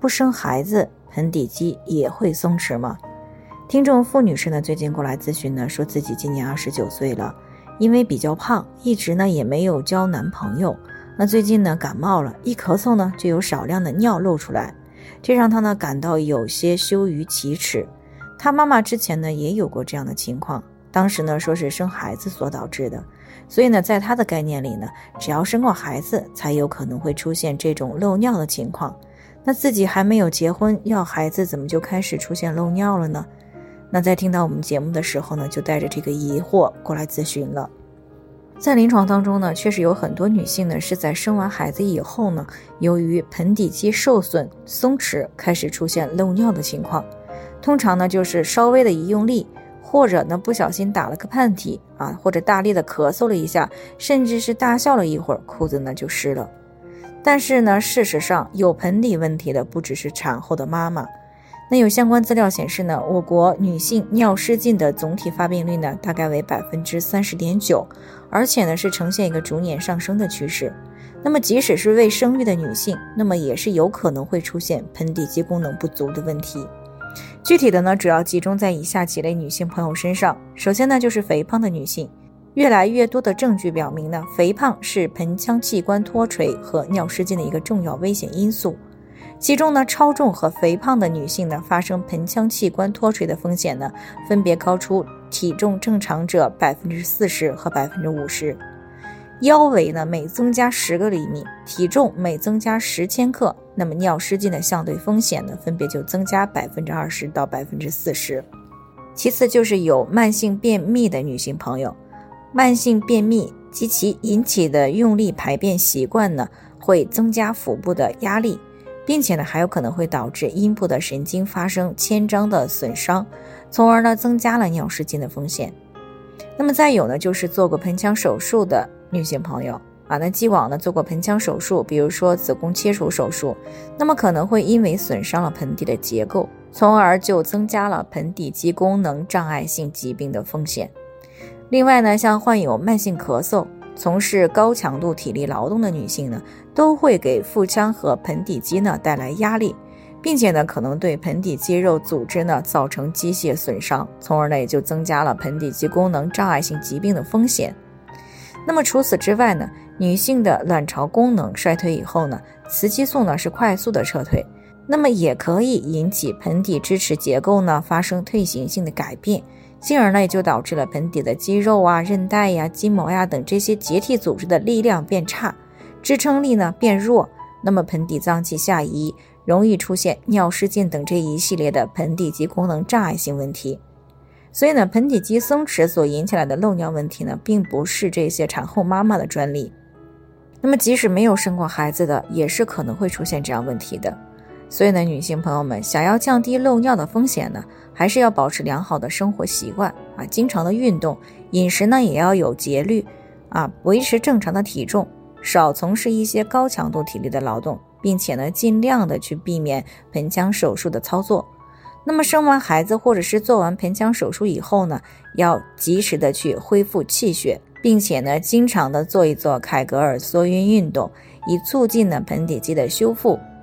不生孩子，盆底肌也会松弛吗？听众付女士呢，最近过来咨询呢，说自己今年二十九岁了，因为比较胖，一直呢也没有交男朋友。那最近呢感冒了，一咳嗽呢就有少量的尿漏出来，这让她呢感到有些羞于启齿。她妈妈之前呢也有过这样的情况，当时呢说是生孩子所导致的，所以呢在她的概念里呢，只要生过孩子才有可能会出现这种漏尿的情况。那自己还没有结婚要孩子，怎么就开始出现漏尿了呢？那在听到我们节目的时候呢，就带着这个疑惑过来咨询了。在临床当中呢，确实有很多女性呢是在生完孩子以后呢，由于盆底肌受损松弛，开始出现漏尿的情况。通常呢就是稍微的一用力，或者呢不小心打了个喷嚏啊，或者大力的咳嗽了一下，甚至是大笑了一会儿，裤子呢就湿了。但是呢，事实上有盆底问题的不只是产后的妈妈。那有相关资料显示呢，我国女性尿失禁的总体发病率呢，大概为百分之三十点九，而且呢是呈现一个逐年上升的趋势。那么即使是未生育的女性，那么也是有可能会出现盆底肌功能不足的问题。具体的呢，主要集中在以下几类女性朋友身上。首先呢，就是肥胖的女性，越来越多的证据表明呢，肥胖是盆腔器官脱垂和尿失禁的一个重要危险因素。其中呢，超重和肥胖的女性呢，发生盆腔器官脱垂的风险呢，分别高出体重正常者百分之四十和百分之五十。腰围呢，每增加十个厘米，体重每增加十千克，那么尿失禁的相对风险呢，分别就增加百分之二十到百分之四十。其次就是有慢性便秘的女性朋友，慢性便秘及其引起的用力排便习惯呢，会增加腹部的压力。并且呢，还有可能会导致阴部的神经发生牵张的损伤，从而呢增加了尿失禁的风险。那么再有呢，就是做过盆腔手术的女性朋友啊，那既往呢做过盆腔手术，比如说子宫切除手术，那么可能会因为损伤了盆底的结构，从而就增加了盆底肌功能障碍性疾病的风险。另外呢，像患有慢性咳嗽。从事高强度体力劳动的女性呢，都会给腹腔和盆底肌呢带来压力，并且呢可能对盆底肌肉组织呢造成机械损伤，从而呢也就增加了盆底肌功能障碍性疾病的风险。那么除此之外呢，女性的卵巢功能衰退以后呢，雌激素呢是快速的撤退，那么也可以引起盆底支持结构呢发生退行性的改变。进而呢，也就导致了盆底的肌肉啊、韧带呀、筋膜呀等这些结缔组织的力量变差，支撑力呢变弱，那么盆底脏器下移，容易出现尿失禁等这一系列的盆底肌功能障碍性问题。所以呢，盆底肌松弛所引起来的漏尿问题呢，并不是这些产后妈妈的专利。那么，即使没有生过孩子的，也是可能会出现这样问题的。所以呢，女性朋友们想要降低漏尿的风险呢，还是要保持良好的生活习惯啊，经常的运动，饮食呢也要有节律啊，维持正常的体重，少从事一些高强度体力的劳动，并且呢，尽量的去避免盆腔手术的操作。那么生完孩子或者是做完盆腔手术以后呢，要及时的去恢复气血，并且呢，经常的做一做凯格尔缩阴运动，以促进呢盆底肌的修复。